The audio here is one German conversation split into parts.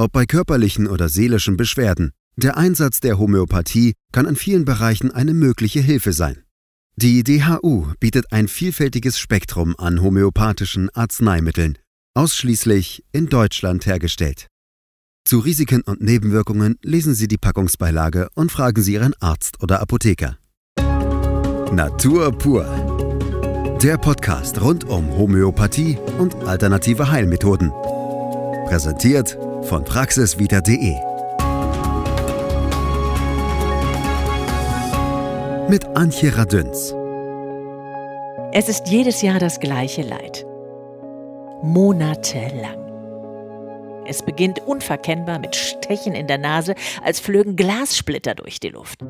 Ob bei körperlichen oder seelischen Beschwerden, der Einsatz der Homöopathie kann in vielen Bereichen eine mögliche Hilfe sein. Die DHU bietet ein vielfältiges Spektrum an homöopathischen Arzneimitteln, ausschließlich in Deutschland hergestellt. Zu Risiken und Nebenwirkungen lesen Sie die Packungsbeilage und fragen Sie Ihren Arzt oder Apotheker. Natur pur. Der Podcast rund um Homöopathie und alternative Heilmethoden. Präsentiert von praxiswieder.de. Mit Antje Radüns. Es ist jedes Jahr das gleiche Leid. Monatelang. Es beginnt unverkennbar mit Stechen in der Nase, als flögen Glassplitter durch die Luft.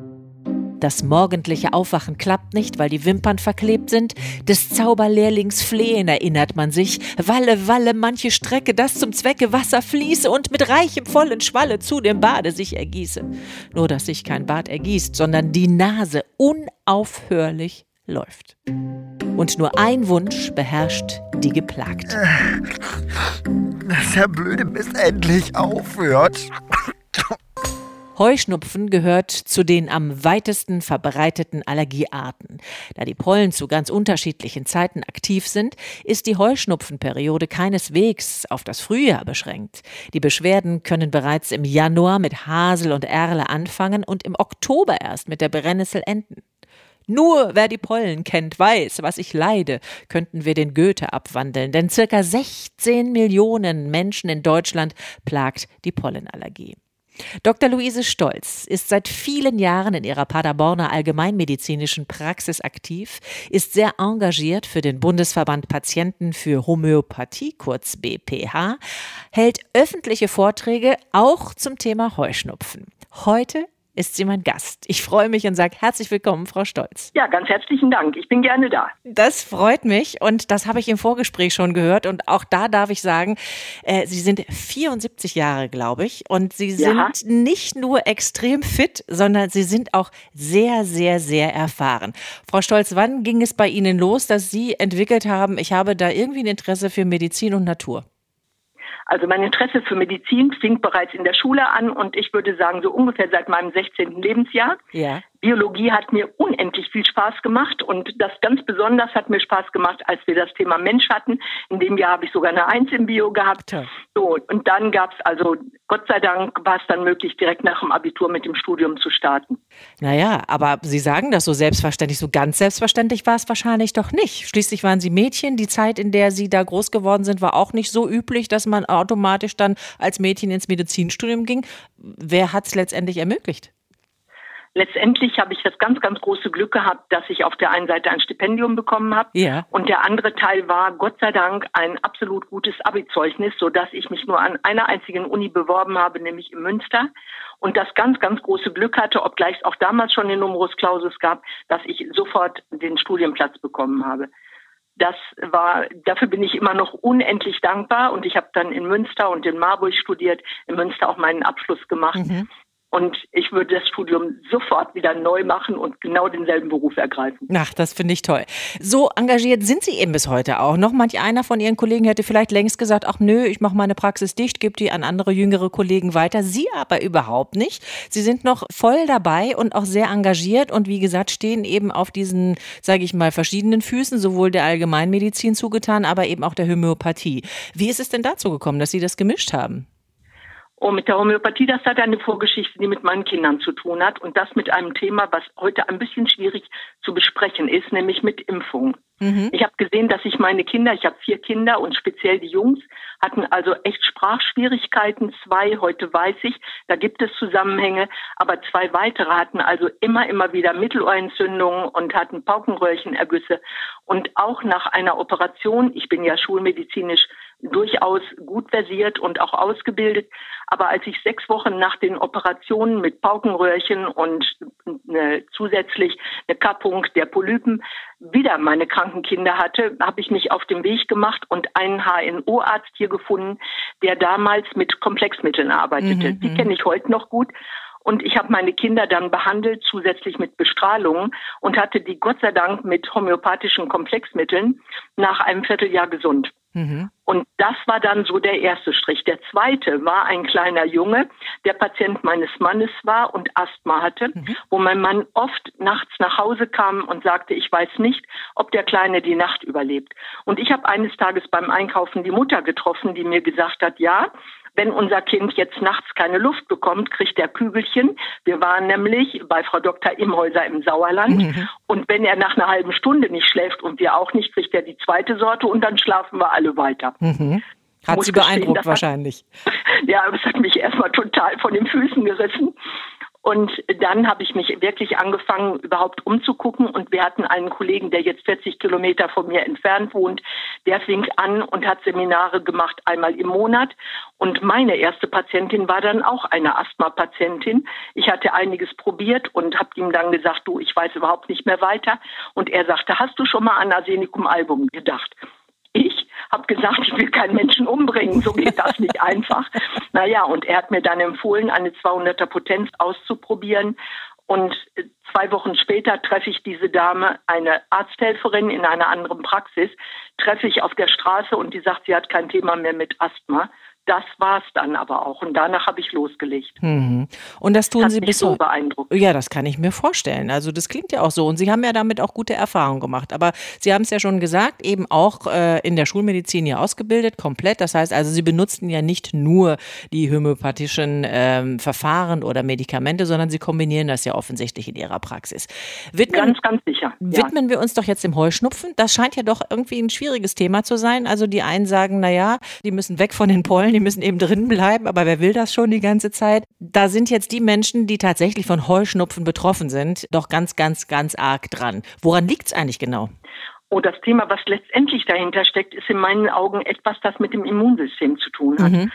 Das morgendliche Aufwachen klappt nicht, weil die Wimpern verklebt sind. Des Zauberlehrlings Flehen erinnert man sich. Walle, walle, manche Strecke, das zum Zwecke Wasser fließe und mit reichem vollen Schwalle zu dem Bade sich ergieße. Nur, dass sich kein Bad ergießt, sondern die Nase unaufhörlich läuft. Und nur ein Wunsch beherrscht die Geplagte. Dass der blöde Mist endlich aufhört. Heuschnupfen gehört zu den am weitesten verbreiteten Allergiearten. Da die Pollen zu ganz unterschiedlichen Zeiten aktiv sind, ist die Heuschnupfenperiode keineswegs auf das Frühjahr beschränkt. Die Beschwerden können bereits im Januar mit Hasel und Erle anfangen und im Oktober erst mit der Brennnessel enden. Nur wer die Pollen kennt, weiß, was ich leide, könnten wir den Goethe abwandeln, denn circa 16 Millionen Menschen in Deutschland plagt die Pollenallergie. Dr. Luise Stolz ist seit vielen Jahren in ihrer Paderborner allgemeinmedizinischen Praxis aktiv, ist sehr engagiert für den Bundesverband Patienten für Homöopathie, kurz BPH, hält öffentliche Vorträge auch zum Thema Heuschnupfen. Heute ist sie mein Gast. Ich freue mich und sage herzlich willkommen, Frau Stolz. Ja, ganz herzlichen Dank. Ich bin gerne da. Das freut mich und das habe ich im Vorgespräch schon gehört und auch da darf ich sagen, äh, Sie sind 74 Jahre, glaube ich, und Sie sind ja. nicht nur extrem fit, sondern Sie sind auch sehr, sehr, sehr erfahren. Frau Stolz, wann ging es bei Ihnen los, dass Sie entwickelt haben, ich habe da irgendwie ein Interesse für Medizin und Natur? Also mein Interesse für Medizin fing bereits in der Schule an und ich würde sagen so ungefähr seit meinem 16. Lebensjahr. Ja. Biologie hat mir unendlich viel Spaß gemacht und das ganz besonders hat mir Spaß gemacht, als wir das Thema Mensch hatten. In dem Jahr habe ich sogar eine Eins im Bio gehabt. So, und dann gab es also, Gott sei Dank, war es dann möglich, direkt nach dem Abitur mit dem Studium zu starten. Naja, aber Sie sagen das so selbstverständlich, so ganz selbstverständlich war es wahrscheinlich doch nicht. Schließlich waren Sie Mädchen, die Zeit, in der Sie da groß geworden sind, war auch nicht so üblich, dass man automatisch dann als Mädchen ins Medizinstudium ging. Wer hat es letztendlich ermöglicht? Letztendlich habe ich das ganz, ganz große Glück gehabt, dass ich auf der einen Seite ein Stipendium bekommen habe ja. und der andere Teil war Gott sei Dank ein absolut gutes Abi-Zeugnis, sodass ich mich nur an einer einzigen Uni beworben habe, nämlich in Münster und das ganz, ganz große Glück hatte, obgleich es auch damals schon den Numerus Clausus gab, dass ich sofort den Studienplatz bekommen habe. Das war, dafür bin ich immer noch unendlich dankbar und ich habe dann in Münster und in Marburg studiert, in Münster auch meinen Abschluss gemacht. Mhm. Und ich würde das Studium sofort wieder neu machen und genau denselben Beruf ergreifen. Ach, das finde ich toll. So engagiert sind Sie eben bis heute auch noch. Manch einer von Ihren Kollegen hätte vielleicht längst gesagt, ach nö, ich mache meine Praxis dicht, gebe die an andere jüngere Kollegen weiter. Sie aber überhaupt nicht. Sie sind noch voll dabei und auch sehr engagiert und wie gesagt, stehen eben auf diesen, sage ich mal, verschiedenen Füßen, sowohl der Allgemeinmedizin zugetan, aber eben auch der Homöopathie. Wie ist es denn dazu gekommen, dass Sie das gemischt haben? Und mit der Homöopathie, das hat eine Vorgeschichte, die mit meinen Kindern zu tun hat. Und das mit einem Thema, was heute ein bisschen schwierig zu besprechen ist, nämlich mit Impfung. Mhm. Ich habe gesehen, dass sich meine Kinder, ich habe vier Kinder und speziell die Jungs, hatten also echt Sprachschwierigkeiten. Zwei, heute weiß ich, da gibt es Zusammenhänge, aber zwei weitere hatten also immer, immer wieder Mittelohrentzündungen und hatten Paukenröhrchenergüsse. Und auch nach einer Operation, ich bin ja schulmedizinisch durchaus gut versiert und auch ausgebildet. Aber als ich sechs Wochen nach den Operationen mit Paukenröhrchen und eine, zusätzlich eine Kappung der Polypen wieder meine kranken Kinder hatte, habe ich mich auf den Weg gemacht und einen HNO-Arzt hier gefunden, der damals mit Komplexmitteln arbeitete. Mhm, Die mhm. kenne ich heute noch gut. Und ich habe meine Kinder dann behandelt, zusätzlich mit Bestrahlung und hatte die Gott sei Dank mit homöopathischen Komplexmitteln nach einem Vierteljahr gesund. Mhm. Und das war dann so der erste Strich. Der zweite war ein kleiner Junge, der Patient meines Mannes war und Asthma hatte, mhm. wo mein Mann oft nachts nach Hause kam und sagte, ich weiß nicht, ob der Kleine die Nacht überlebt. Und ich habe eines Tages beim Einkaufen die Mutter getroffen, die mir gesagt hat, ja, wenn unser Kind jetzt nachts keine Luft bekommt, kriegt er Kügelchen. Wir waren nämlich bei Frau Dr. Imhäuser im Sauerland. Mhm. Und wenn er nach einer halben Stunde nicht schläft und wir auch nicht, kriegt er die zweite Sorte und dann schlafen wir alle weiter. Mhm. Hat sie beeindruckt wahrscheinlich. ja, das hat mich erstmal total von den Füßen gerissen. Und dann habe ich mich wirklich angefangen, überhaupt umzugucken. Und wir hatten einen Kollegen, der jetzt 40 Kilometer von mir entfernt wohnt, der fing an und hat Seminare gemacht, einmal im Monat. Und meine erste Patientin war dann auch eine Asthma-Patientin. Ich hatte einiges probiert und habe ihm dann gesagt, du, ich weiß überhaupt nicht mehr weiter. Und er sagte, hast du schon mal an Arsenicum-Album gedacht? Ich habe gesagt, ich will keinen Menschen umbringen, so geht das nicht einfach. Naja, und er hat mir dann empfohlen, eine 200er Potenz auszuprobieren. Und zwei Wochen später treffe ich diese Dame, eine Arzthelferin in einer anderen Praxis, treffe ich auf der Straße und die sagt, sie hat kein Thema mehr mit Asthma das war es dann aber auch. Und danach habe ich losgelegt. Mhm. Und das tun das Sie bis so beeindruckt. Ja, das kann ich mir vorstellen. Also das klingt ja auch so. Und Sie haben ja damit auch gute Erfahrungen gemacht. Aber Sie haben es ja schon gesagt, eben auch äh, in der Schulmedizin hier ausgebildet, komplett. Das heißt also, Sie benutzten ja nicht nur die homöopathischen ähm, Verfahren oder Medikamente, sondern Sie kombinieren das ja offensichtlich in Ihrer Praxis. Widmen, ganz, ganz sicher. Ja. Widmen wir uns doch jetzt dem Heuschnupfen. Das scheint ja doch irgendwie ein schwieriges Thema zu sein. Also die einen sagen, naja, die müssen weg von den Pollen, die müssen eben drin bleiben, aber wer will das schon die ganze Zeit? Da sind jetzt die Menschen, die tatsächlich von Heuschnupfen betroffen sind, doch ganz, ganz, ganz arg dran. Woran liegt es eigentlich genau? Oh, das Thema, was letztendlich dahinter steckt, ist in meinen Augen etwas, das mit dem Immunsystem zu tun hat. Mhm.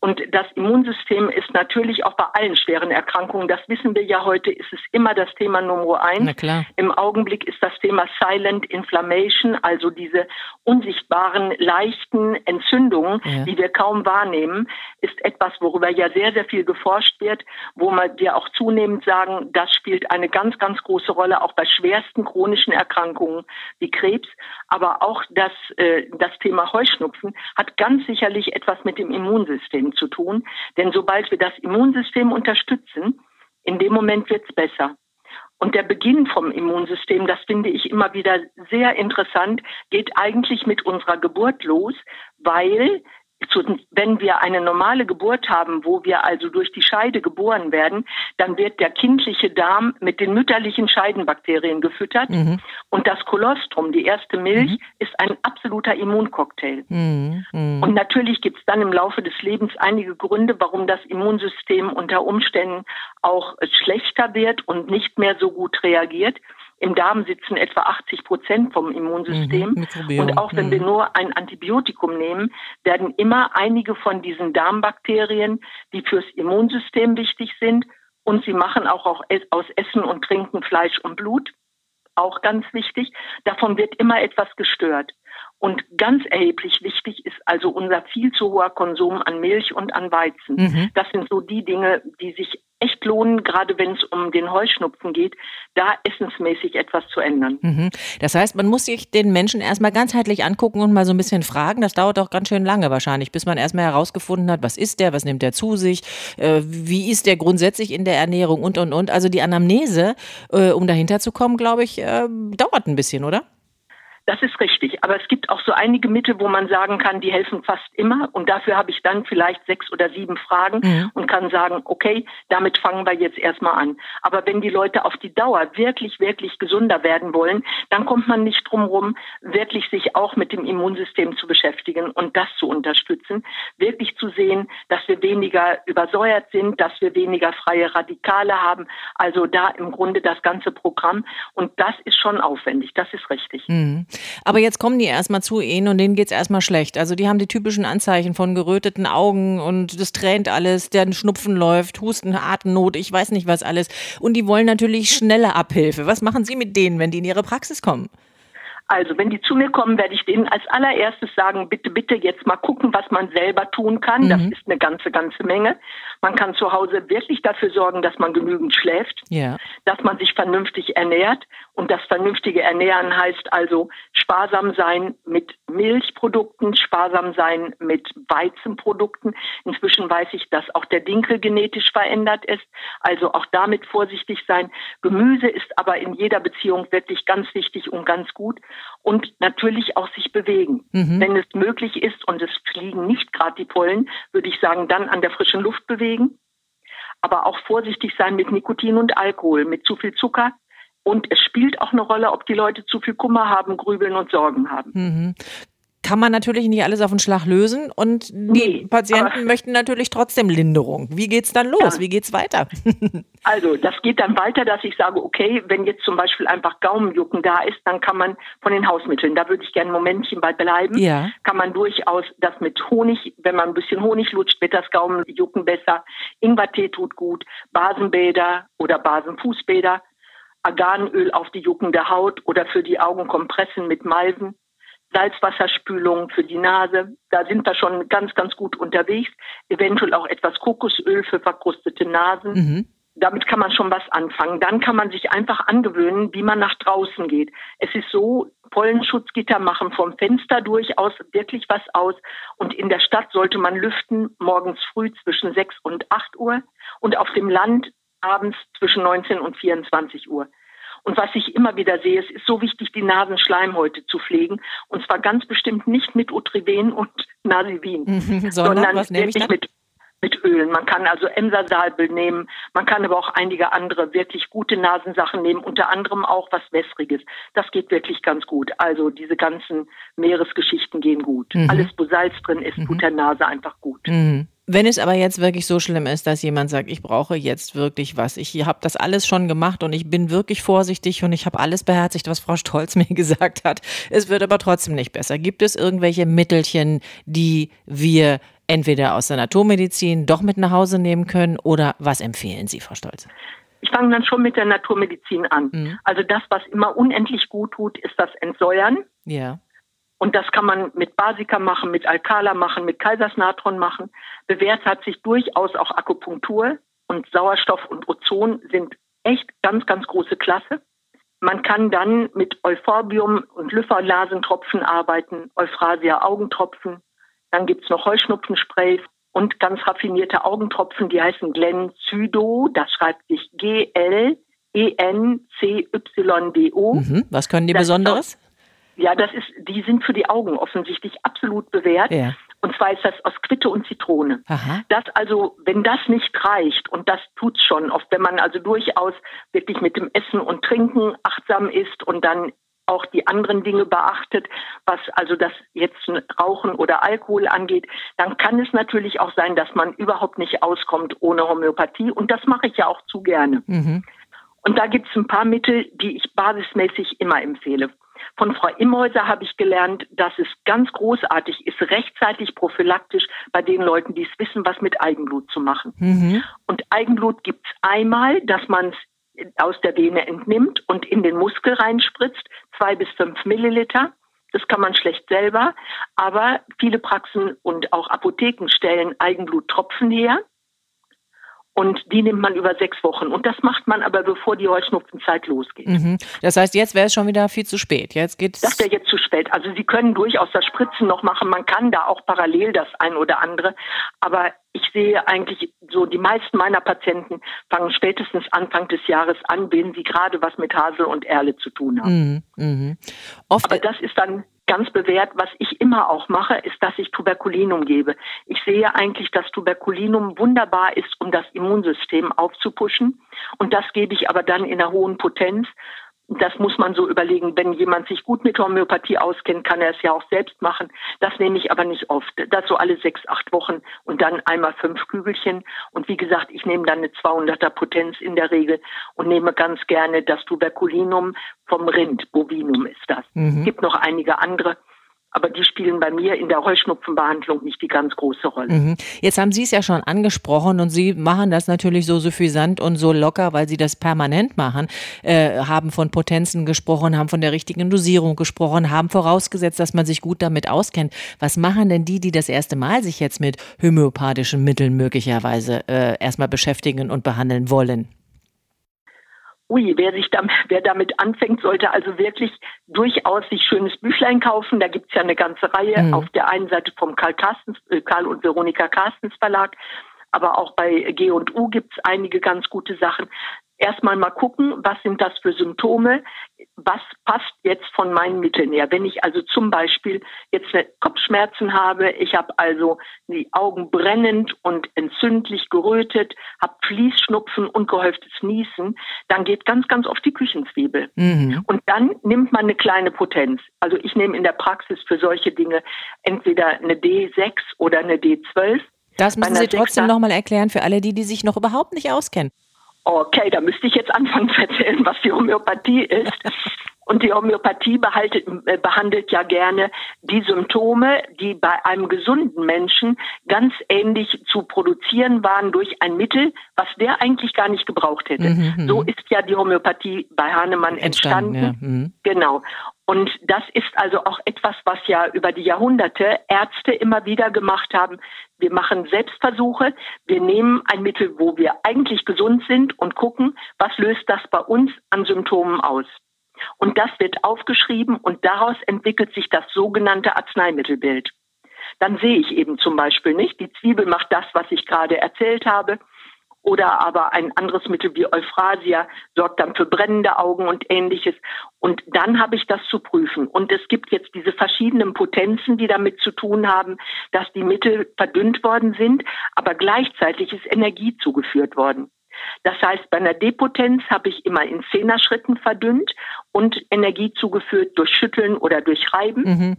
Und das Immunsystem ist natürlich auch bei allen schweren Erkrankungen, das wissen wir ja heute, ist es immer das Thema Nummer eins. Im Augenblick ist das Thema Silent Inflammation, also diese unsichtbaren, leichten Entzündungen, ja. die wir kaum wahrnehmen, ist etwas, worüber ja sehr, sehr viel geforscht wird, wo wir auch zunehmend sagen, das spielt eine ganz, ganz große Rolle, auch bei schwersten chronischen Erkrankungen wie Krebs. Aber auch das, äh, das Thema Heuschnupfen hat ganz sicherlich etwas mit dem Immunsystem zu tun. Denn sobald wir das Immunsystem unterstützen, in dem Moment wird es besser. Und der Beginn vom Immunsystem, das finde ich immer wieder sehr interessant, geht eigentlich mit unserer Geburt los, weil wenn wir eine normale Geburt haben, wo wir also durch die Scheide geboren werden, dann wird der kindliche Darm mit den mütterlichen Scheidenbakterien gefüttert. Mhm. Und das Kolostrum, die erste Milch, mhm. ist ein absoluter Immuncocktail. Mhm. mhm. Und natürlich gibt es dann im Laufe des Lebens einige Gründe, warum das Immunsystem unter Umständen auch schlechter wird und nicht mehr so gut reagiert. Im Darm sitzen etwa 80 Prozent vom Immunsystem. Mhm, und auch wenn mhm. wir nur ein Antibiotikum nehmen, werden immer einige von diesen Darmbakterien, die fürs Immunsystem wichtig sind, und sie machen auch, auch aus Essen und Trinken Fleisch und Blut, auch ganz wichtig, davon wird immer etwas gestört. Und ganz erheblich wichtig ist also unser viel zu hoher Konsum an Milch und an Weizen. Mhm. Das sind so die Dinge, die sich echt lohnen, gerade wenn es um den Heuschnupfen geht, da essensmäßig etwas zu ändern. Mhm. Das heißt, man muss sich den Menschen erstmal ganzheitlich angucken und mal so ein bisschen fragen. Das dauert auch ganz schön lange wahrscheinlich, bis man erstmal herausgefunden hat, was ist der, was nimmt der zu sich, äh, wie ist der grundsätzlich in der Ernährung und, und, und. Also die Anamnese, äh, um dahinter zu kommen, glaube ich, äh, dauert ein bisschen, oder? Das ist richtig. Aber es gibt auch so einige Mittel, wo man sagen kann, die helfen fast immer. Und dafür habe ich dann vielleicht sechs oder sieben Fragen mhm. und kann sagen, okay, damit fangen wir jetzt erstmal an. Aber wenn die Leute auf die Dauer wirklich, wirklich gesunder werden wollen, dann kommt man nicht drum rum, wirklich sich auch mit dem Immunsystem zu beschäftigen und das zu unterstützen. Wirklich zu sehen, dass wir weniger übersäuert sind, dass wir weniger freie Radikale haben. Also da im Grunde das ganze Programm. Und das ist schon aufwendig. Das ist richtig. Mhm. Aber jetzt kommen die erstmal zu Ihnen und denen geht es erstmal schlecht. Also die haben die typischen Anzeichen von geröteten Augen und das tränt alles, der Schnupfen läuft, Husten, Atemnot, ich weiß nicht was alles. Und die wollen natürlich schnelle Abhilfe. Was machen Sie mit denen, wenn die in Ihre Praxis kommen? Also, wenn die zu mir kommen, werde ich denen als allererstes sagen, bitte, bitte jetzt mal gucken, was man selber tun kann. Mhm. Das ist eine ganze, ganze Menge. Man kann zu Hause wirklich dafür sorgen, dass man genügend schläft, ja. dass man sich vernünftig ernährt. Und das vernünftige Ernähren heißt also sparsam sein mit Milchprodukten, sparsam sein mit Weizenprodukten. Inzwischen weiß ich, dass auch der Dinkel genetisch verändert ist. Also auch damit vorsichtig sein. Gemüse ist aber in jeder Beziehung wirklich ganz wichtig und ganz gut. Und natürlich auch sich bewegen. Mhm. Wenn es möglich ist und es fliegen nicht gerade die Pollen, würde ich sagen, dann an der frischen Luft bewegen. Aber auch vorsichtig sein mit Nikotin und Alkohol, mit zu viel Zucker. Und es spielt auch eine Rolle, ob die Leute zu viel Kummer haben, grübeln und Sorgen haben. Mhm kann man natürlich nicht alles auf den Schlag lösen und die nee, Patienten möchten natürlich trotzdem Linderung. Wie geht's dann los? Ja. Wie geht's weiter? also, das geht dann weiter, dass ich sage, okay, wenn jetzt zum Beispiel einfach Gaumenjucken da ist, dann kann man von den Hausmitteln, da würde ich gerne ein Momentchen bei bleiben, ja. kann man durchaus das mit Honig, wenn man ein bisschen Honig lutscht, wird das Gaumenjucken besser. Ingwertee tut gut, Basenbäder oder Basenfußbäder, Arganöl auf die juckende Haut oder für die Augen Kompressen mit Malven Salzwasserspülung für die Nase. Da sind wir schon ganz, ganz gut unterwegs. Eventuell auch etwas Kokosöl für verkrustete Nasen. Mhm. Damit kann man schon was anfangen. Dann kann man sich einfach angewöhnen, wie man nach draußen geht. Es ist so, Pollenschutzgitter machen vom Fenster durchaus wirklich was aus. Und in der Stadt sollte man lüften morgens früh zwischen 6 und 8 Uhr und auf dem Land abends zwischen 19 und 24 Uhr. Und was ich immer wieder sehe, es ist so wichtig, die Nasenschleimhäute zu pflegen. Und zwar ganz bestimmt nicht mit Utriven und Nasivin, mhm, sondern, sondern wirklich mit mit Ölen. Man kann also Emsersalbel nehmen, man kann aber auch einige andere wirklich gute Nasensachen nehmen, unter anderem auch was Wässriges. Das geht wirklich ganz gut. Also diese ganzen Meeresgeschichten gehen gut. Mhm. Alles, wo Salz drin ist, mhm. tut der Nase einfach gut. Mhm. Wenn es aber jetzt wirklich so schlimm ist, dass jemand sagt, ich brauche jetzt wirklich was, ich habe das alles schon gemacht und ich bin wirklich vorsichtig und ich habe alles beherzigt, was Frau Stolz mir gesagt hat, es wird aber trotzdem nicht besser. Gibt es irgendwelche Mittelchen, die wir entweder aus der Naturmedizin doch mit nach Hause nehmen können oder was empfehlen Sie, Frau Stolz? Ich fange dann schon mit der Naturmedizin an. Mhm. Also das, was immer unendlich gut tut, ist das Entsäuern. Ja. Und das kann man mit Basika machen, mit Alkala machen, mit Kaisersnatron machen. Bewährt hat sich durchaus auch Akupunktur und Sauerstoff und Ozon sind echt ganz, ganz große Klasse. Man kann dann mit Euphorbium und Lyphalasentropfen arbeiten, Euphrasia Augentropfen. Dann gibt's noch Heuschnupfenspray und ganz raffinierte Augentropfen, die heißen Glencydo. Das schreibt sich G-L-E-N-C-Y-D-O. Mhm. Was können die das Besonderes? Ja, das ist, die sind für die Augen offensichtlich absolut bewährt. Ja. Und zwar ist das aus Quitte und Zitrone. Aha. Das also, wenn das nicht reicht, und das tut's schon oft, wenn man also durchaus wirklich mit dem Essen und Trinken achtsam ist und dann auch die anderen Dinge beachtet, was also das jetzt Rauchen oder Alkohol angeht, dann kann es natürlich auch sein, dass man überhaupt nicht auskommt ohne Homöopathie. Und das mache ich ja auch zu gerne. Mhm. Und da gibt es ein paar Mittel, die ich basismäßig immer empfehle. Von Frau Imhäuser habe ich gelernt, dass es ganz großartig ist, rechtzeitig prophylaktisch bei den Leuten, die es wissen, was mit Eigenblut zu machen. Mhm. Und Eigenblut gibt es einmal, dass man es aus der Vene entnimmt und in den Muskel reinspritzt, zwei bis fünf Milliliter. Das kann man schlecht selber, aber viele Praxen und auch Apotheken stellen Eigenbluttropfen her. Und die nimmt man über sechs Wochen. Und das macht man aber, bevor die Heuschnupfenzeit losgeht. Mhm. Das heißt, jetzt wäre es schon wieder viel zu spät. Jetzt geht's das wäre jetzt zu spät. Also Sie können durchaus das Spritzen noch machen. Man kann da auch parallel das ein oder andere. Aber ich sehe eigentlich so, die meisten meiner Patienten fangen spätestens Anfang des Jahres an, wenn sie gerade was mit Hasel und Erle zu tun haben. Mhm. Mhm. Oft Aber das ist dann ganz bewährt. Was ich immer auch mache, ist, dass ich Tuberkulinum gebe. Ich sehe eigentlich, dass Tuberkulinum wunderbar ist, um das Immunsystem aufzupuschen. Und das gebe ich aber dann in einer hohen Potenz, das muss man so überlegen. Wenn jemand sich gut mit Homöopathie auskennt, kann er es ja auch selbst machen. Das nehme ich aber nicht oft. Das so alle sechs, acht Wochen und dann einmal fünf Kügelchen. Und wie gesagt, ich nehme dann eine 200er Potenz in der Regel und nehme ganz gerne das Tuberculinum vom Rind. Bovinum ist das. Mhm. Gibt noch einige andere. Aber die spielen bei mir in der Heuschnupfenbehandlung nicht die ganz große Rolle. Mhm. Jetzt haben Sie es ja schon angesprochen und Sie machen das natürlich so suffisant und so locker, weil Sie das permanent machen, äh, haben von Potenzen gesprochen, haben von der richtigen Dosierung gesprochen, haben vorausgesetzt, dass man sich gut damit auskennt. Was machen denn die, die das erste Mal sich jetzt mit homöopathischen Mitteln möglicherweise äh, erstmal beschäftigen und behandeln wollen? Ui, wer sich damit, wer damit anfängt, sollte also wirklich durchaus sich schönes Büchlein kaufen. Da gibt's ja eine ganze Reihe. Mhm. Auf der einen Seite vom Karl Carstens, äh, Karl und Veronika Carstens Verlag, aber auch bei G und U gibt's einige ganz gute Sachen erstmal mal gucken, was sind das für Symptome, was passt jetzt von meinen Mitteln her. Wenn ich also zum Beispiel jetzt Kopfschmerzen habe, ich habe also die Augen brennend und entzündlich gerötet, habe Fließschnupfen und gehäuftes Niesen, dann geht ganz, ganz oft die Küchenzwiebel. Mhm. Und dann nimmt man eine kleine Potenz. Also ich nehme in der Praxis für solche Dinge entweder eine D6 oder eine D12. Das müssen Sie trotzdem nochmal erklären für alle die, die sich noch überhaupt nicht auskennen. Okay, da müsste ich jetzt anfangen zu erzählen, was die Homöopathie ist. Und die Homöopathie behaltet, äh, behandelt ja gerne die Symptome, die bei einem gesunden Menschen ganz ähnlich zu produzieren waren durch ein Mittel, was der eigentlich gar nicht gebraucht hätte. Mhm, mhm. so ist ja die Homöopathie bei Hahnemann entstanden. entstanden. Ja. Mhm. Genau. Und das ist also auch etwas, was ja über die Jahrhunderte Ärzte immer wieder gemacht haben. Wir machen Selbstversuche. Wir nehmen ein Mittel, wo wir eigentlich gesund sind und gucken, was löst das bei uns an Symptomen aus. Und das wird aufgeschrieben und daraus entwickelt sich das sogenannte Arzneimittelbild. Dann sehe ich eben zum Beispiel nicht, die Zwiebel macht das, was ich gerade erzählt habe. Oder aber ein anderes Mittel wie Euphrasia sorgt dann für brennende Augen und ähnliches. Und dann habe ich das zu prüfen. Und es gibt jetzt diese verschiedenen Potenzen, die damit zu tun haben, dass die Mittel verdünnt worden sind, aber gleichzeitig ist Energie zugeführt worden. Das heißt, bei einer Depotenz habe ich immer in Zehner-Schritten verdünnt und Energie zugeführt durch Schütteln oder durch Reiben. Mhm.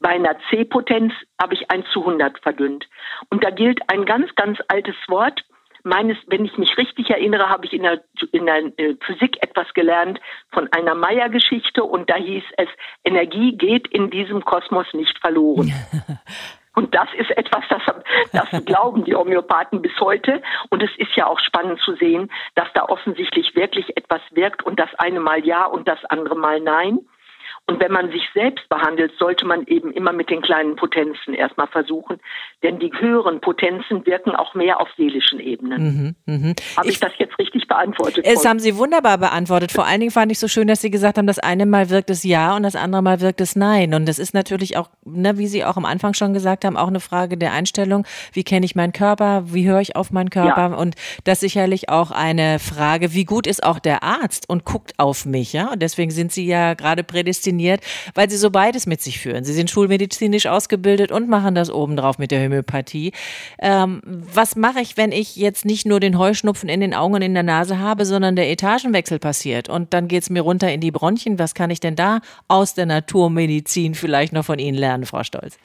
Bei einer C-Potenz habe ich 1 zu 100 verdünnt. Und da gilt ein ganz, ganz altes Wort. Meines, wenn ich mich richtig erinnere, habe ich in der, in der äh, Physik etwas gelernt von einer Meyer-Geschichte und da hieß es, Energie geht in diesem Kosmos nicht verloren. Und das ist etwas, das, das glauben die Homöopathen bis heute. Und es ist ja auch spannend zu sehen, dass da offensichtlich wirklich etwas wirkt und das eine Mal ja und das andere Mal nein. Und wenn man sich selbst behandelt, sollte man eben immer mit den kleinen Potenzen erstmal versuchen, denn die höheren Potenzen wirken auch mehr auf seelischen Ebenen. Mhm, mh. Habe ich, ich, das jetzt richtig beantwortet? Es haben Sie wunderbar beantwortet. Vor allen Dingen fand ich so schön, dass Sie gesagt haben, das eine Mal wirkt es ja und das andere Mal wirkt es nein. Und das ist natürlich auch, ne, wie Sie auch am Anfang schon gesagt haben, auch eine Frage der Einstellung. Wie kenne ich meinen Körper? Wie höre ich auf meinen Körper? Ja. Und das sicherlich auch eine Frage, wie gut ist auch der Arzt und guckt auf mich, ja? Und deswegen sind Sie ja gerade prädestiniert prädestiniert, weil sie so beides mit sich führen. Sie sind schulmedizinisch ausgebildet und machen das obendrauf mit der Homöopathie. Ähm, was mache ich, wenn ich jetzt nicht nur den Heuschnupfen in den Augen und in der Nase habe, sondern der Etagenwechsel passiert und dann geht es mir runter in die Bronchien? Was kann ich denn da aus der Naturmedizin vielleicht noch von Ihnen lernen, Frau Stolz?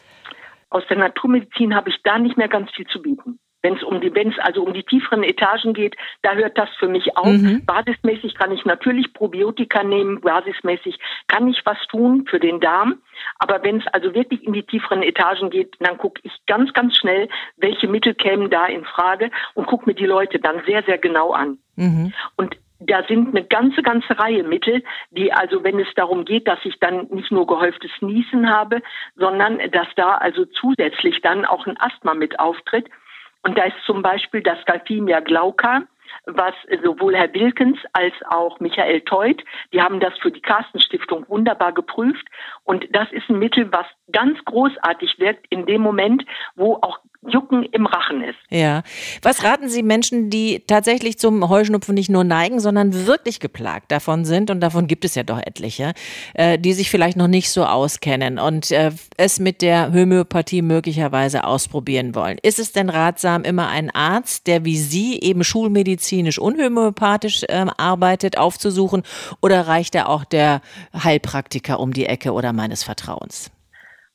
Aus der Naturmedizin habe ich da nicht mehr ganz viel zu bieten. Wenn es um die, wenn es also um die tieferen Etagen geht, da hört das für mich auf. Mhm. Basismäßig kann ich natürlich Probiotika nehmen, basismäßig kann ich was tun für den Darm. Aber wenn es also wirklich in die tieferen Etagen geht, dann gucke ich ganz, ganz schnell, welche Mittel kämen da in Frage und gucke mir die Leute dann sehr, sehr genau an. Mhm. Und da sind eine ganze, ganze Reihe Mittel, die also, wenn es darum geht, dass ich dann nicht nur gehäuftes Niesen habe, sondern dass da also zusätzlich dann auch ein Asthma mit auftritt, und da ist zum Beispiel das Galphimia glauca, was sowohl Herr Wilkens als auch Michael Teut, die haben das für die Carsten Stiftung wunderbar geprüft. Und das ist ein Mittel, was ganz großartig wirkt in dem Moment, wo auch Jucken im Rachen ist. Ja. Was raten Sie Menschen, die tatsächlich zum Heuschnupfen nicht nur neigen, sondern wirklich geplagt davon sind, und davon gibt es ja doch etliche, äh, die sich vielleicht noch nicht so auskennen und äh, es mit der Homöopathie möglicherweise ausprobieren wollen? Ist es denn ratsam, immer einen Arzt, der wie Sie eben schulmedizinisch unhomöopathisch äh, arbeitet, aufzusuchen? Oder reicht da auch der Heilpraktiker um die Ecke oder meines Vertrauens?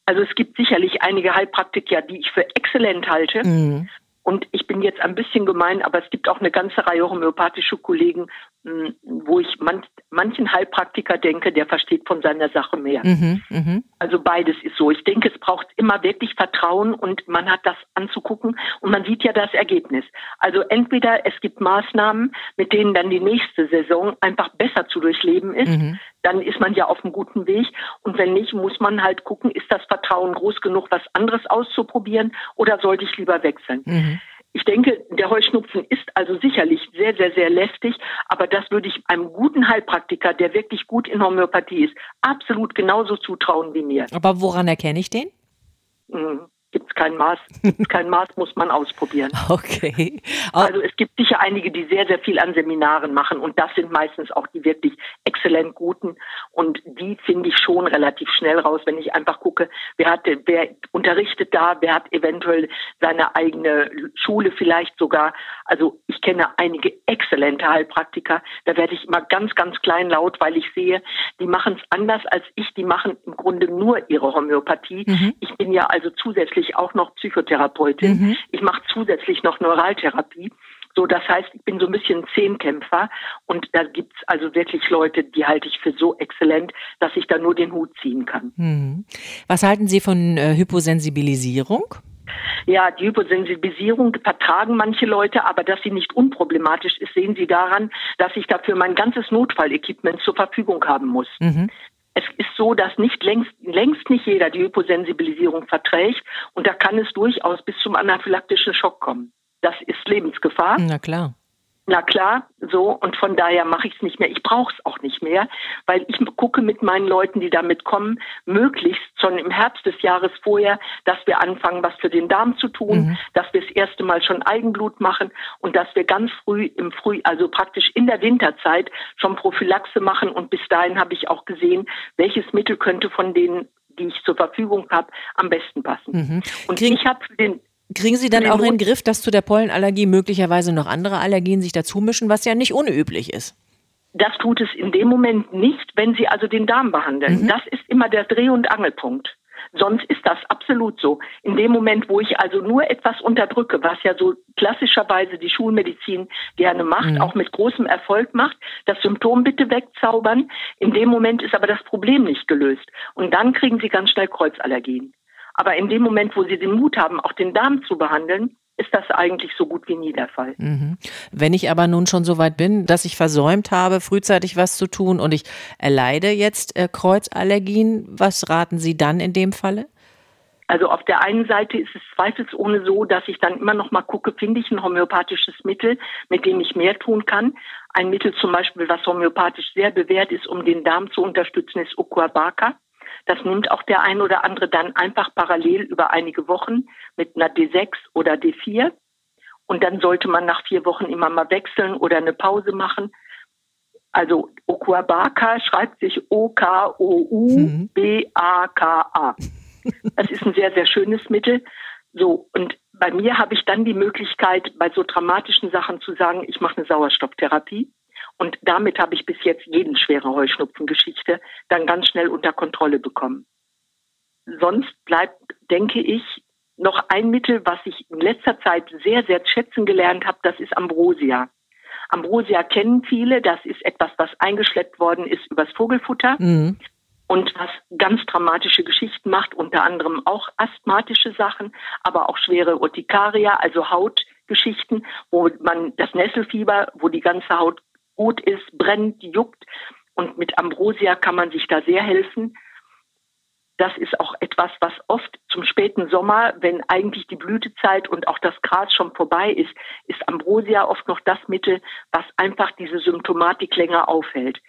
Also es gibt sicherlich einige Heilpraktiker, die ich für exzellent halte. Mhm. Und ich bin jetzt ein bisschen gemein, aber es gibt auch eine ganze Reihe homöopathische Kollegen, hm, wo ich manch, manchen Heilpraktiker denke, der versteht von seiner Sache mehr. Mhm, mh. Also beides ist so. Ich denke, es braucht immer wirklich Vertrauen und man hat das anzugucken und man sieht ja das Ergebnis. Also entweder es gibt Maßnahmen, mit denen dann die nächste Saison einfach besser zu durchleben ist. Mhm. Dann ist man ja auf einem guten Weg. Und wenn nicht, muss man halt gucken, ist das Vertrauen groß genug, was anderes auszuprobieren oder sollte ich lieber wechseln? Mhm. Ich denke, der Heuschnupfen ist also sicherlich sehr, sehr, sehr lästig, aber das würde ich einem guten Heilpraktiker, der wirklich gut in Homöopathie ist, absolut genauso zutrauen wie mir. Aber woran erkenne ich den? Mhm gibt es kein Maß. kein Maß muss man ausprobieren. Okay. Also es gibt sicher einige, die sehr, sehr viel an Seminaren machen und das sind meistens auch die wirklich exzellent guten und die finde ich schon relativ schnell raus, wenn ich einfach gucke, wer hat, wer unterrichtet da, wer hat eventuell seine eigene Schule vielleicht sogar. Also ich kenne einige exzellente Heilpraktiker, da werde ich immer ganz, ganz klein laut, weil ich sehe, die machen es anders als ich, die machen im Grunde nur ihre Homöopathie. Mhm. Ich bin ja also zusätzlich zusätzlich auch noch Psychotherapeutin. Mhm. Ich mache zusätzlich noch Neuraltherapie. So, das heißt, ich bin so ein bisschen Zehnkämpfer und da gibt's also wirklich Leute, die halte ich für so exzellent, dass ich da nur den Hut ziehen kann. Mhm. Was halten Sie von äh, Hyposensibilisierung? Ja, die Hyposensibilisierung vertragen manche Leute, aber dass sie nicht unproblematisch ist, sehen Sie daran, dass ich dafür mein ganzes Notfallequipment zur Verfügung haben muss. Mhm es ist so, dass nicht längst, längst nicht jeder die Hyposensibilisierung verträgt und da kann es durchaus bis zum anaphylaktischen Schock kommen. Das ist Lebensgefahr. Na klar. Na klar, so und von daher mache ich es nicht mehr. Ich brauche es auch nicht mehr, weil ich gucke mit meinen Leuten, die damit kommen, möglichst schon im Herbst des Jahres vorher, dass wir anfangen, was für den Darm zu tun, mhm. dass wir das erste Mal schon Eigenblut machen und dass wir ganz früh im Früh, also praktisch in der Winterzeit schon Prophylaxe machen und bis dahin habe ich auch gesehen, welches Mittel könnte von denen die ich zur Verfügung habe, am besten passen. Mhm. Und ich habe für den Kriegen Sie dann auch in den Griff, dass zu der Pollenallergie möglicherweise noch andere Allergien sich dazu mischen, was ja nicht unüblich ist? Das tut es in dem Moment nicht, wenn Sie also den Darm behandeln. Mhm. Das ist immer der Dreh- und Angelpunkt. Sonst ist das absolut so. In dem Moment, wo ich also nur etwas unterdrücke, was ja so klassischerweise die Schulmedizin gerne macht, mhm. auch mit großem Erfolg macht, das Symptom bitte wegzaubern. In dem Moment ist aber das Problem nicht gelöst. Und dann kriegen Sie ganz schnell Kreuzallergien. Aber in dem Moment, wo sie den Mut haben, auch den Darm zu behandeln, ist das eigentlich so gut wie nie der Fall. Mhm. Wenn ich aber nun schon so weit bin, dass ich versäumt habe, frühzeitig was zu tun und ich erleide jetzt äh, Kreuzallergien, was raten Sie dann in dem Falle? Also auf der einen Seite ist es zweifelsohne so, dass ich dann immer noch mal gucke, finde ich ein homöopathisches Mittel, mit dem ich mehr tun kann. Ein Mittel zum Beispiel, was homöopathisch sehr bewährt ist, um den Darm zu unterstützen, ist Okuabaka. Das nimmt auch der ein oder andere dann einfach parallel über einige Wochen mit einer D6 oder D4. Und dann sollte man nach vier Wochen immer mal wechseln oder eine Pause machen. Also Okuabaka schreibt sich O-K-O-U-B-A-K-A. Das ist ein sehr, sehr schönes Mittel. So, und bei mir habe ich dann die Möglichkeit, bei so dramatischen Sachen zu sagen, ich mache eine Sauerstofftherapie. Und damit habe ich bis jetzt jeden schwere Heuschnupfengeschichte dann ganz schnell unter Kontrolle bekommen. Sonst bleibt, denke ich, noch ein Mittel, was ich in letzter Zeit sehr, sehr schätzen gelernt habe, das ist Ambrosia. Ambrosia kennen viele, das ist etwas, was eingeschleppt worden ist übers Vogelfutter mhm. und was ganz dramatische Geschichten macht, unter anderem auch asthmatische Sachen, aber auch schwere Urtikaria, also Hautgeschichten, wo man das Nesselfieber, wo die ganze Haut gut ist, brennt, juckt. Und mit Ambrosia kann man sich da sehr helfen. Das ist auch etwas, was oft zum späten Sommer, wenn eigentlich die Blütezeit und auch das Gras schon vorbei ist, ist Ambrosia oft noch das Mittel, was einfach diese Symptomatik länger aufhält.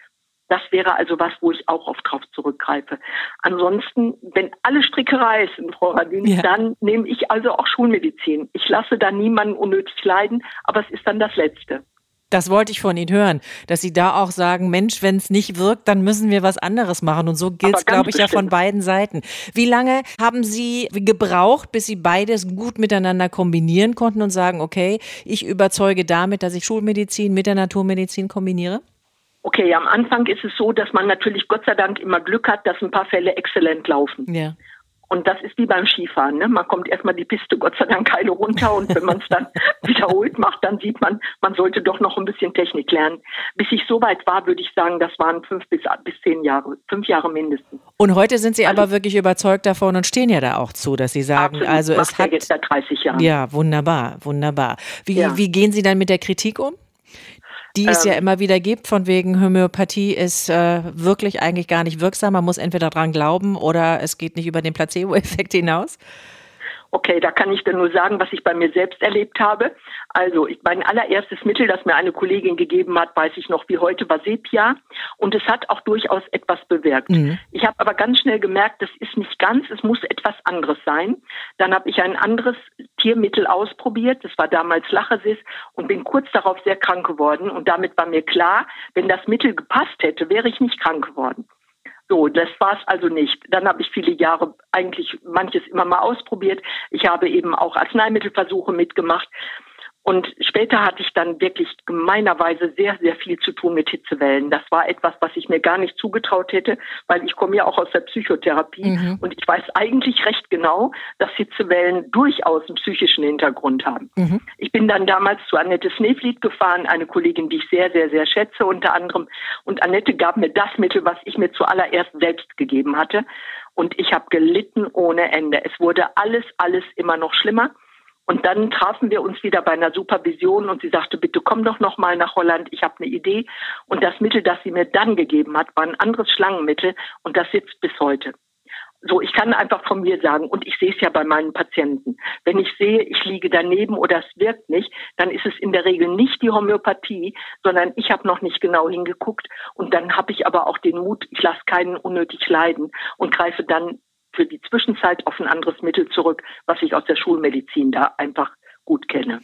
Das wäre also was, wo ich auch oft drauf zurückgreife. Ansonsten, wenn alle Stricke reißen, Frau Radin, ja. dann nehme ich also auch Schulmedizin. Ich lasse da niemanden unnötig leiden, aber es ist dann das Letzte. Das wollte ich von Ihnen hören, dass Sie da auch sagen, Mensch, wenn es nicht wirkt, dann müssen wir was anderes machen. Und so gilt es, glaube ich, bestimmt. ja von beiden Seiten. Wie lange haben Sie gebraucht, bis Sie beides gut miteinander kombinieren konnten und sagen, okay, ich überzeuge damit, dass ich Schulmedizin mit der Naturmedizin kombiniere? Okay, am Anfang ist es so, dass man natürlich Gott sei Dank immer Glück hat, dass ein paar Fälle exzellent laufen. Ja. Und das ist wie beim Skifahren. Ne? Man kommt erstmal die Piste Gott sei Dank keine runter und wenn man es dann wiederholt macht, dann sieht man, man sollte doch noch ein bisschen Technik lernen. Bis ich so weit war, würde ich sagen, das waren fünf bis, bis zehn Jahre, fünf Jahre mindestens. Und heute sind Sie also, aber wirklich überzeugt davon und stehen ja da auch zu, dass Sie sagen, absolut, also es hat jetzt seit 30 Jahren. Ja, wunderbar, wunderbar. Wie, ja. wie gehen Sie dann mit der Kritik um? Die es ähm, ja immer wieder gibt, von wegen Homöopathie ist äh, wirklich eigentlich gar nicht wirksam. Man muss entweder dran glauben oder es geht nicht über den Placebo-Effekt hinaus. Okay, da kann ich dann nur sagen, was ich bei mir selbst erlebt habe. Also ich, mein allererstes Mittel, das mir eine Kollegin gegeben hat, weiß ich noch wie heute, war Sepia. Und es hat auch durchaus etwas bewirkt. Mhm. Ich habe aber ganz schnell gemerkt, das ist nicht ganz, es muss etwas anderes sein. Dann habe ich ein anderes Tiermittel ausprobiert, das war damals Lachesis, und bin kurz darauf sehr krank geworden. Und damit war mir klar, wenn das Mittel gepasst hätte, wäre ich nicht krank geworden. So, das war es also nicht. Dann habe ich viele Jahre eigentlich manches immer mal ausprobiert. Ich habe eben auch Arzneimittelversuche mitgemacht. Und später hatte ich dann wirklich gemeinerweise sehr, sehr viel zu tun mit Hitzewellen. Das war etwas, was ich mir gar nicht zugetraut hätte, weil ich komme ja auch aus der Psychotherapie mhm. und ich weiß eigentlich recht genau, dass Hitzewellen durchaus einen psychischen Hintergrund haben. Mhm. Ich bin dann damals zu Annette Sneflied gefahren, eine Kollegin, die ich sehr, sehr, sehr schätze unter anderem. Und Annette gab mir das Mittel, was ich mir zuallererst selbst gegeben hatte. Und ich habe gelitten ohne Ende. Es wurde alles, alles immer noch schlimmer. Und dann trafen wir uns wieder bei einer Supervision und sie sagte, bitte komm doch noch mal nach Holland, ich habe eine Idee. Und das Mittel, das sie mir dann gegeben hat, war ein anderes Schlangenmittel und das sitzt bis heute. So, ich kann einfach von mir sagen, und ich sehe es ja bei meinen Patienten. Wenn ich sehe, ich liege daneben oder es wirkt nicht, dann ist es in der Regel nicht die Homöopathie, sondern ich habe noch nicht genau hingeguckt und dann habe ich aber auch den Mut, ich lasse keinen unnötig leiden und greife dann für die Zwischenzeit auf ein anderes Mittel zurück, was ich aus der Schulmedizin da einfach gut kenne.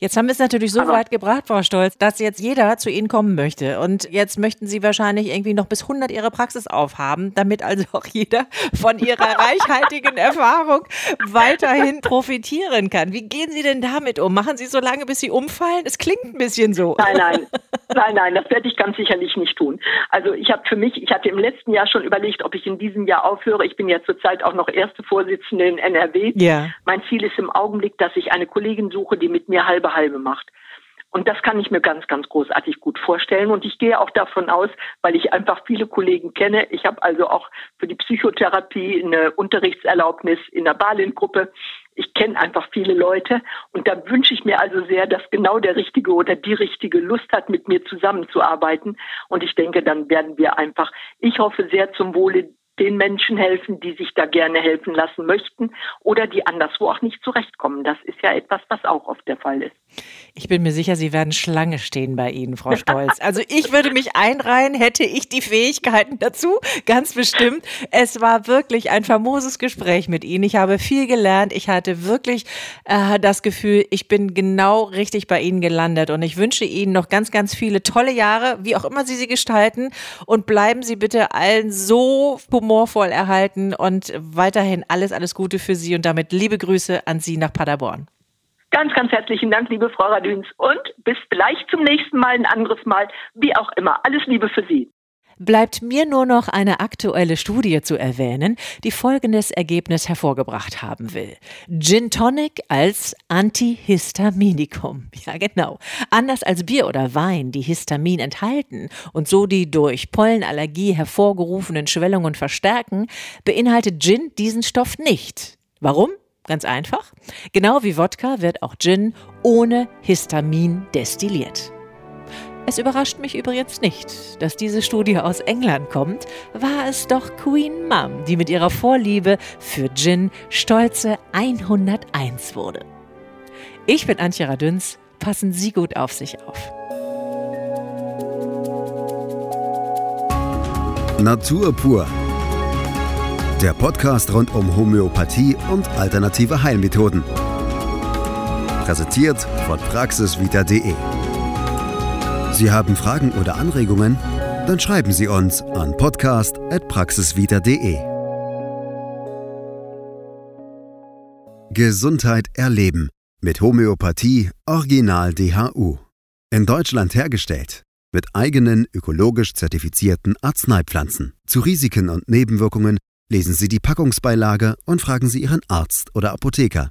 Jetzt haben wir es natürlich so Aber weit gebracht, Frau Stolz, dass jetzt jeder zu Ihnen kommen möchte. Und jetzt möchten Sie wahrscheinlich irgendwie noch bis 100 Ihre Praxis aufhaben, damit also auch jeder von Ihrer reichhaltigen Erfahrung weiterhin profitieren kann. Wie gehen Sie denn damit um? Machen Sie so lange, bis Sie umfallen? Es klingt ein bisschen so. Nein, nein. Nein, nein, das werde ich ganz sicherlich nicht tun. Also ich habe für mich, ich hatte im letzten Jahr schon überlegt, ob ich in diesem Jahr aufhöre. Ich bin ja zurzeit auch noch erste Vorsitzende in NRW. Ja. Mein Ziel ist im Augenblick, dass ich eine Kollegin suche, die mit mir halbe halbe macht. Und das kann ich mir ganz, ganz großartig gut vorstellen. Und ich gehe auch davon aus, weil ich einfach viele Kollegen kenne. Ich habe also auch für die Psychotherapie eine Unterrichtserlaubnis in der Balin-Gruppe. Ich kenne einfach viele Leute. Und da wünsche ich mir also sehr, dass genau der Richtige oder die Richtige Lust hat, mit mir zusammenzuarbeiten. Und ich denke, dann werden wir einfach, ich hoffe sehr zum Wohle den Menschen helfen, die sich da gerne helfen lassen möchten oder die anderswo auch nicht zurechtkommen. Das ist ja etwas, was auch oft der Fall ist. Ich bin mir sicher, Sie werden Schlange stehen bei Ihnen, Frau Stolz. Also ich würde mich einreihen, hätte ich die Fähigkeiten dazu, ganz bestimmt. Es war wirklich ein famoses Gespräch mit Ihnen. Ich habe viel gelernt. Ich hatte wirklich äh, das Gefühl, ich bin genau richtig bei Ihnen gelandet. Und ich wünsche Ihnen noch ganz, ganz viele tolle Jahre, wie auch immer Sie sie gestalten. Und bleiben Sie bitte allen so humorvoll erhalten und weiterhin alles, alles Gute für Sie. Und damit liebe Grüße an Sie nach Paderborn. Ganz, ganz herzlichen Dank, liebe Frau Radüns. Und bis vielleicht zum nächsten Mal, ein anderes Mal, wie auch immer. Alles Liebe für Sie. Bleibt mir nur noch eine aktuelle Studie zu erwähnen, die folgendes Ergebnis hervorgebracht haben will. Gin Tonic als Antihistaminikum. Ja, genau. Anders als Bier oder Wein, die Histamin enthalten und so die durch Pollenallergie hervorgerufenen Schwellungen verstärken, beinhaltet Gin diesen Stoff nicht. Warum? Ganz einfach. Genau wie Wodka wird auch Gin ohne Histamin destilliert. Es überrascht mich übrigens nicht, dass diese Studie aus England kommt, war es doch Queen Mum, die mit ihrer Vorliebe für Gin stolze 101 wurde. Ich bin Antje Radüns, passen Sie gut auf sich auf. Natur pur der Podcast rund um Homöopathie und alternative Heilmethoden. Präsentiert von praxisvita.de. Sie haben Fragen oder Anregungen? Dann schreiben Sie uns an podcast.praxisvita.de. Gesundheit erleben mit Homöopathie Original DHU. In Deutschland hergestellt mit eigenen ökologisch zertifizierten Arzneipflanzen. Zu Risiken und Nebenwirkungen Lesen Sie die Packungsbeilage und fragen Sie Ihren Arzt oder Apotheker.